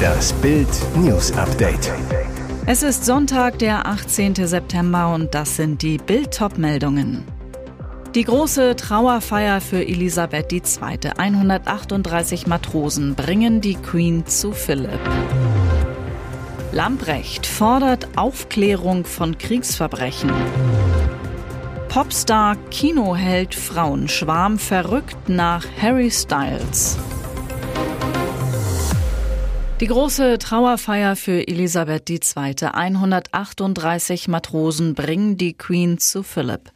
Das Bild News Update. Es ist Sonntag, der 18. September und das sind die Bild meldungen Die große Trauerfeier für Elisabeth II. 138 Matrosen bringen die Queen zu Philipp. Lamprecht fordert Aufklärung von Kriegsverbrechen. Popstar Kinoheld Frauenschwarm verrückt nach Harry Styles. Die große Trauerfeier für Elisabeth II. 138 Matrosen bringen die Queen zu Philipp.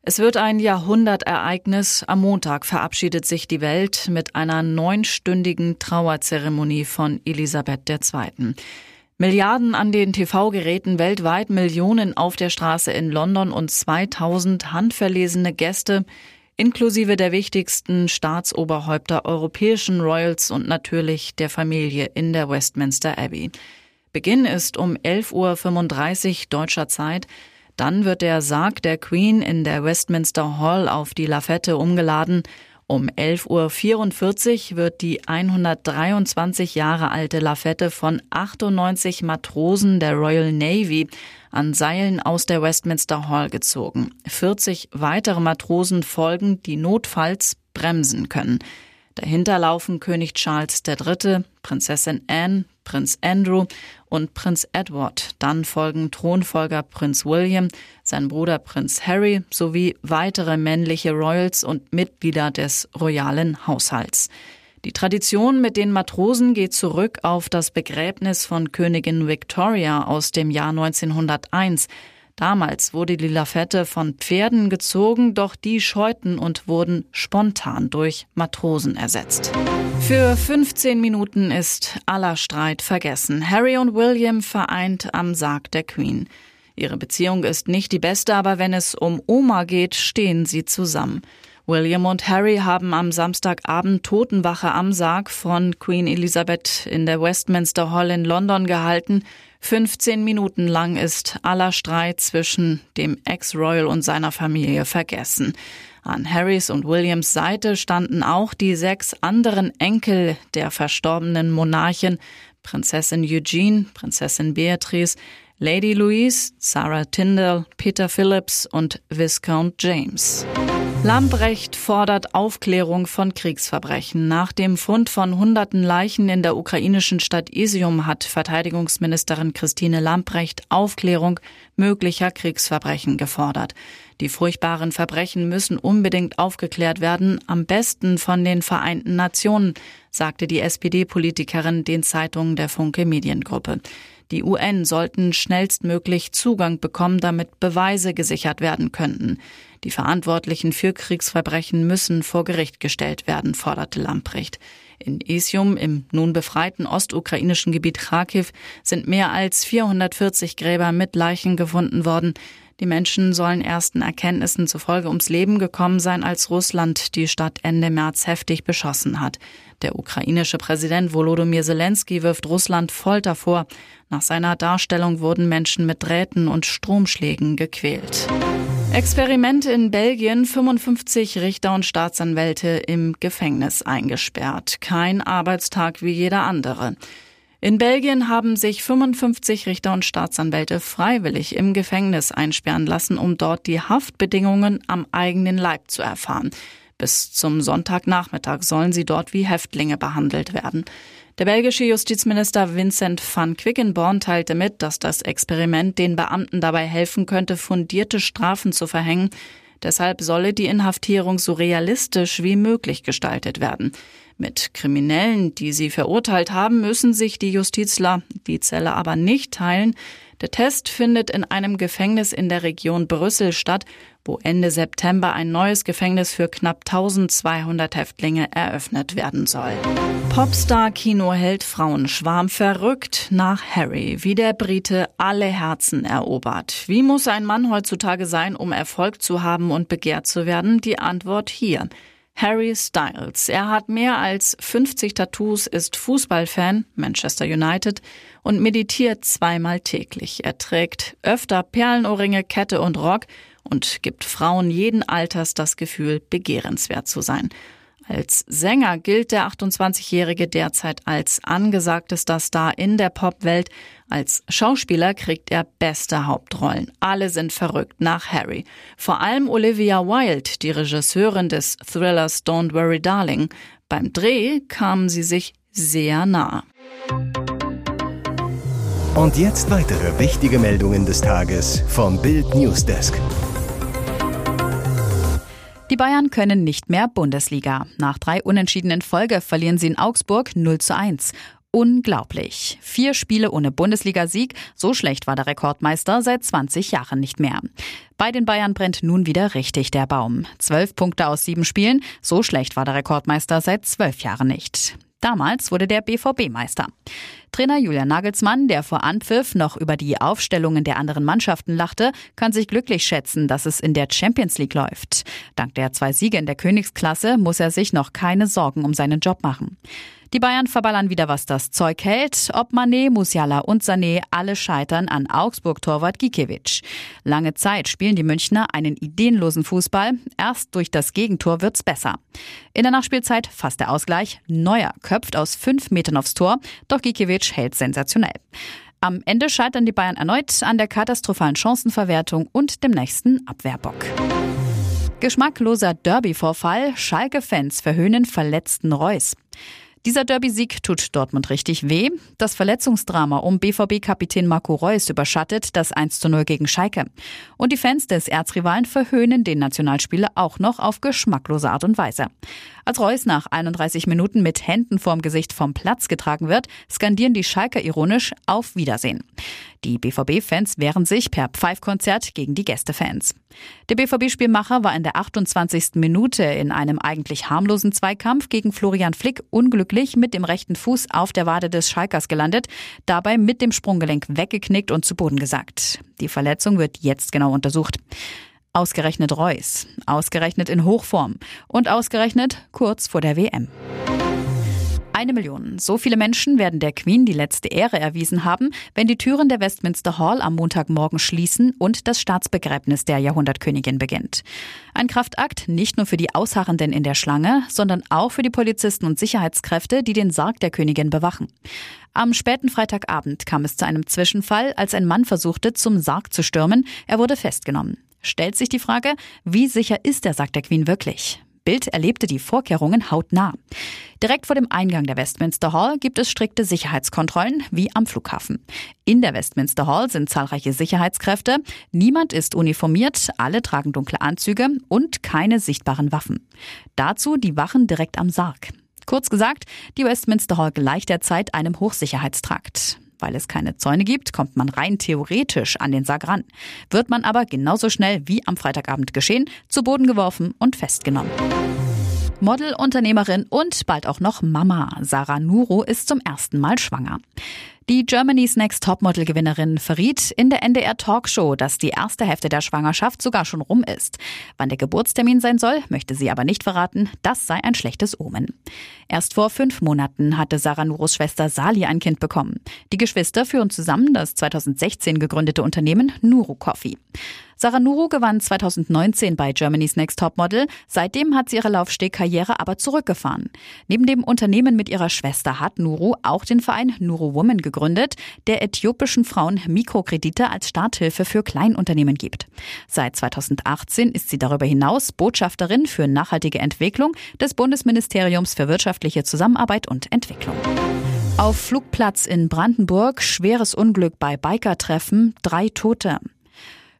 Es wird ein Jahrhundertereignis. Am Montag verabschiedet sich die Welt mit einer neunstündigen Trauerzeremonie von Elisabeth II. Milliarden an den TV-Geräten weltweit, Millionen auf der Straße in London und 2000 handverlesene Gäste, inklusive der wichtigsten Staatsoberhäupter europäischen Royals und natürlich der Familie in der Westminster Abbey. Beginn ist um 11.35 Uhr deutscher Zeit. Dann wird der Sarg der Queen in der Westminster Hall auf die Lafette umgeladen. Um 11.44 Uhr wird die 123 Jahre alte Lafette von 98 Matrosen der Royal Navy an Seilen aus der Westminster Hall gezogen. 40 weitere Matrosen folgen, die notfalls bremsen können. Dahinter laufen König Charles III., Prinzessin Anne, Prinz Andrew und Prinz Edward. Dann folgen Thronfolger Prinz William, sein Bruder Prinz Harry sowie weitere männliche Royals und Mitglieder des royalen Haushalts. Die Tradition mit den Matrosen geht zurück auf das Begräbnis von Königin Victoria aus dem Jahr 1901. Damals wurde die Lafette von Pferden gezogen, doch die scheuten und wurden spontan durch Matrosen ersetzt. Für 15 Minuten ist aller Streit vergessen. Harry und William vereint am Sarg der Queen. Ihre Beziehung ist nicht die beste, aber wenn es um Oma geht, stehen sie zusammen. William und Harry haben am Samstagabend Totenwache am Sarg von Queen Elizabeth in der Westminster Hall in London gehalten. 15 Minuten lang ist aller Streit zwischen dem Ex-Royal und seiner Familie vergessen. An Harrys und Williams Seite standen auch die sechs anderen Enkel der verstorbenen Monarchin, Prinzessin Eugene, Prinzessin Beatrice, Lady Louise, Sarah Tyndall, Peter Phillips und Viscount James. Lambrecht fordert Aufklärung von Kriegsverbrechen. Nach dem Fund von hunderten Leichen in der ukrainischen Stadt Isium hat Verteidigungsministerin Christine Lambrecht Aufklärung möglicher Kriegsverbrechen gefordert. Die furchtbaren Verbrechen müssen unbedingt aufgeklärt werden, am besten von den Vereinten Nationen, sagte die SPD-Politikerin den Zeitungen der Funke Mediengruppe. Die UN sollten schnellstmöglich Zugang bekommen, damit Beweise gesichert werden könnten. Die Verantwortlichen für Kriegsverbrechen müssen vor Gericht gestellt werden, forderte Lamprecht. In Isium, im nun befreiten ostukrainischen Gebiet Kharkiv, sind mehr als 440 Gräber mit Leichen gefunden worden. Die Menschen sollen ersten Erkenntnissen zufolge ums Leben gekommen sein, als Russland die Stadt Ende März heftig beschossen hat. Der ukrainische Präsident Volodymyr Zelensky wirft Russland Folter vor. Nach seiner Darstellung wurden Menschen mit Drähten und Stromschlägen gequält. Experiment in Belgien, 55 Richter und Staatsanwälte im Gefängnis eingesperrt. Kein Arbeitstag wie jeder andere. In Belgien haben sich 55 Richter und Staatsanwälte freiwillig im Gefängnis einsperren lassen, um dort die Haftbedingungen am eigenen Leib zu erfahren. Bis zum Sonntagnachmittag sollen sie dort wie Häftlinge behandelt werden. Der belgische Justizminister Vincent van Quickenborn teilte mit, dass das Experiment den Beamten dabei helfen könnte, fundierte Strafen zu verhängen. Deshalb solle die Inhaftierung so realistisch wie möglich gestaltet werden. Mit Kriminellen, die sie verurteilt haben, müssen sich die Justizler die Zelle aber nicht teilen. Der Test findet in einem Gefängnis in der Region Brüssel statt, wo Ende September ein neues Gefängnis für knapp 1200 Häftlinge eröffnet werden soll. Popstar-Kinoheld Frauenschwarm verrückt nach Harry, wie der Brite alle Herzen erobert. Wie muss ein Mann heutzutage sein, um Erfolg zu haben und begehrt zu werden? Die Antwort hier. Harry Styles. Er hat mehr als 50 Tattoos, ist Fußballfan, Manchester United, und meditiert zweimal täglich. Er trägt öfter Perlenohrringe, Kette und Rock und gibt Frauen jeden Alters das Gefühl, begehrenswert zu sein. Als Sänger gilt der 28-Jährige derzeit als angesagtester Star in der Popwelt. Als Schauspieler kriegt er beste Hauptrollen. Alle sind verrückt nach Harry. Vor allem Olivia Wilde, die Regisseurin des Thrillers Don't Worry Darling. Beim Dreh kamen sie sich sehr nah. Und jetzt weitere wichtige Meldungen des Tages vom Bild Newsdesk. Die Bayern können nicht mehr Bundesliga. Nach drei unentschiedenen Folge verlieren sie in Augsburg 0 zu 1. Unglaublich. Vier Spiele ohne Bundesligasieg, so schlecht war der Rekordmeister seit 20 Jahren nicht mehr. Bei den Bayern brennt nun wieder richtig der Baum. Zwölf Punkte aus sieben Spielen, so schlecht war der Rekordmeister seit zwölf Jahren nicht. Damals wurde der BVB Meister. Trainer Julian Nagelsmann, der vor Anpfiff noch über die Aufstellungen der anderen Mannschaften lachte, kann sich glücklich schätzen, dass es in der Champions League läuft. Dank der zwei Siege in der Königsklasse muss er sich noch keine Sorgen um seinen Job machen. Die Bayern verballern wieder, was das Zeug hält. Ob Manet, Musiala und Sané alle scheitern an Augsburg-Torwart Gikiewicz. Lange Zeit spielen die Münchner einen ideenlosen Fußball. Erst durch das Gegentor wird's besser. In der Nachspielzeit fast der Ausgleich. Neuer köpft aus fünf Metern aufs Tor, doch Gikiewicz hält sensationell. Am Ende scheitern die Bayern erneut an der katastrophalen Chancenverwertung und dem nächsten Abwehrbock. Geschmackloser Derby-Vorfall. Schalke-Fans verhöhnen verletzten Reus. Dieser Derby-Sieg tut Dortmund richtig weh. Das Verletzungsdrama um BVB-Kapitän Marco Reus überschattet das 1 zu 0 gegen Schalke. Und die Fans des Erzrivalen verhöhnen den Nationalspieler auch noch auf geschmacklose Art und Weise. Als Reus nach 31 Minuten mit Händen vorm Gesicht vom Platz getragen wird, skandieren die Schalker ironisch auf Wiedersehen. Die BVB-Fans wehren sich per Pfeifkonzert gegen die Gästefans. Der BVB-Spielmacher war in der 28. Minute in einem eigentlich harmlosen Zweikampf gegen Florian Flick unglücklich mit dem rechten Fuß auf der Wade des Schalkers gelandet, dabei mit dem Sprunggelenk weggeknickt und zu Boden gesackt. Die Verletzung wird jetzt genau untersucht. Ausgerechnet Reus, ausgerechnet in Hochform und ausgerechnet kurz vor der WM. Eine Million. So viele Menschen werden der Queen die letzte Ehre erwiesen haben, wenn die Türen der Westminster Hall am Montagmorgen schließen und das Staatsbegräbnis der Jahrhundertkönigin beginnt. Ein Kraftakt nicht nur für die Ausharrenden in der Schlange, sondern auch für die Polizisten und Sicherheitskräfte, die den Sarg der Königin bewachen. Am späten Freitagabend kam es zu einem Zwischenfall, als ein Mann versuchte, zum Sarg zu stürmen. Er wurde festgenommen. Stellt sich die Frage, wie sicher ist der Sarg der Queen wirklich? Bild erlebte die Vorkehrungen hautnah. Direkt vor dem Eingang der Westminster Hall gibt es strikte Sicherheitskontrollen, wie am Flughafen. In der Westminster Hall sind zahlreiche Sicherheitskräfte. Niemand ist uniformiert, alle tragen dunkle Anzüge und keine sichtbaren Waffen. Dazu die Wachen direkt am Sarg. Kurz gesagt, die Westminster Hall gleicht derzeit einem Hochsicherheitstrakt. Weil es keine Zäune gibt, kommt man rein theoretisch an den Sarg ran. Wird man aber genauso schnell wie am Freitagabend geschehen, zu Boden geworfen und festgenommen. Model, Unternehmerin und bald auch noch Mama. Sarah Nuro ist zum ersten Mal schwanger. Die Germany's Next Topmodel-Gewinnerin verriet in der NDR Talkshow, dass die erste Hälfte der Schwangerschaft sogar schon rum ist. Wann der Geburtstermin sein soll, möchte sie aber nicht verraten. Das sei ein schlechtes Omen. Erst vor fünf Monaten hatte Sarah Nuros Schwester Sali ein Kind bekommen. Die Geschwister führen zusammen das 2016 gegründete Unternehmen Nuro Coffee. Sarah Nuru gewann 2019 bei Germany's Next Topmodel. Seitdem hat sie ihre Laufstegkarriere aber zurückgefahren. Neben dem Unternehmen mit ihrer Schwester hat Nuru auch den Verein Nuru Woman gegründet, der äthiopischen Frauen Mikrokredite als Starthilfe für Kleinunternehmen gibt. Seit 2018 ist sie darüber hinaus Botschafterin für nachhaltige Entwicklung des Bundesministeriums für wirtschaftliche Zusammenarbeit und Entwicklung. Auf Flugplatz in Brandenburg schweres Unglück bei Bikertreffen, drei Tote.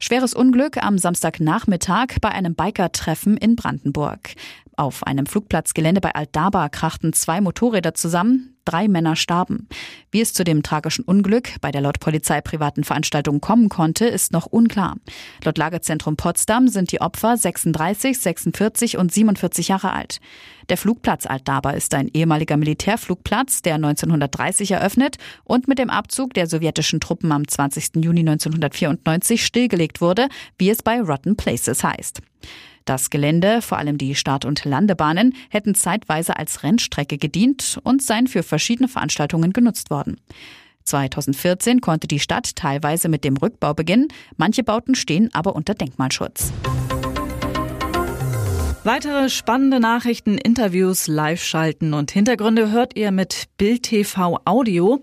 Schweres Unglück am Samstagnachmittag bei einem Biker-Treffen in Brandenburg. Auf einem Flugplatzgelände bei Altdaba krachten zwei Motorräder zusammen. Drei Männer starben. Wie es zu dem tragischen Unglück bei der laut Polizei privaten Veranstaltung kommen konnte, ist noch unklar. Laut Lagezentrum Potsdam sind die Opfer 36, 46 und 47 Jahre alt. Der Flugplatz Altdaba ist ein ehemaliger Militärflugplatz, der 1930 eröffnet und mit dem Abzug der sowjetischen Truppen am 20. Juni 1994 stillgelegt wurde, wie es bei Rotten Places heißt. Das Gelände, vor allem die Start- und Landebahnen, hätten zeitweise als Rennstrecke gedient und seien für verschiedene Veranstaltungen genutzt worden. 2014 konnte die Stadt teilweise mit dem Rückbau beginnen, manche Bauten stehen aber unter Denkmalschutz. Weitere spannende Nachrichten, Interviews, Live-Schalten und Hintergründe hört ihr mit Bild TV Audio.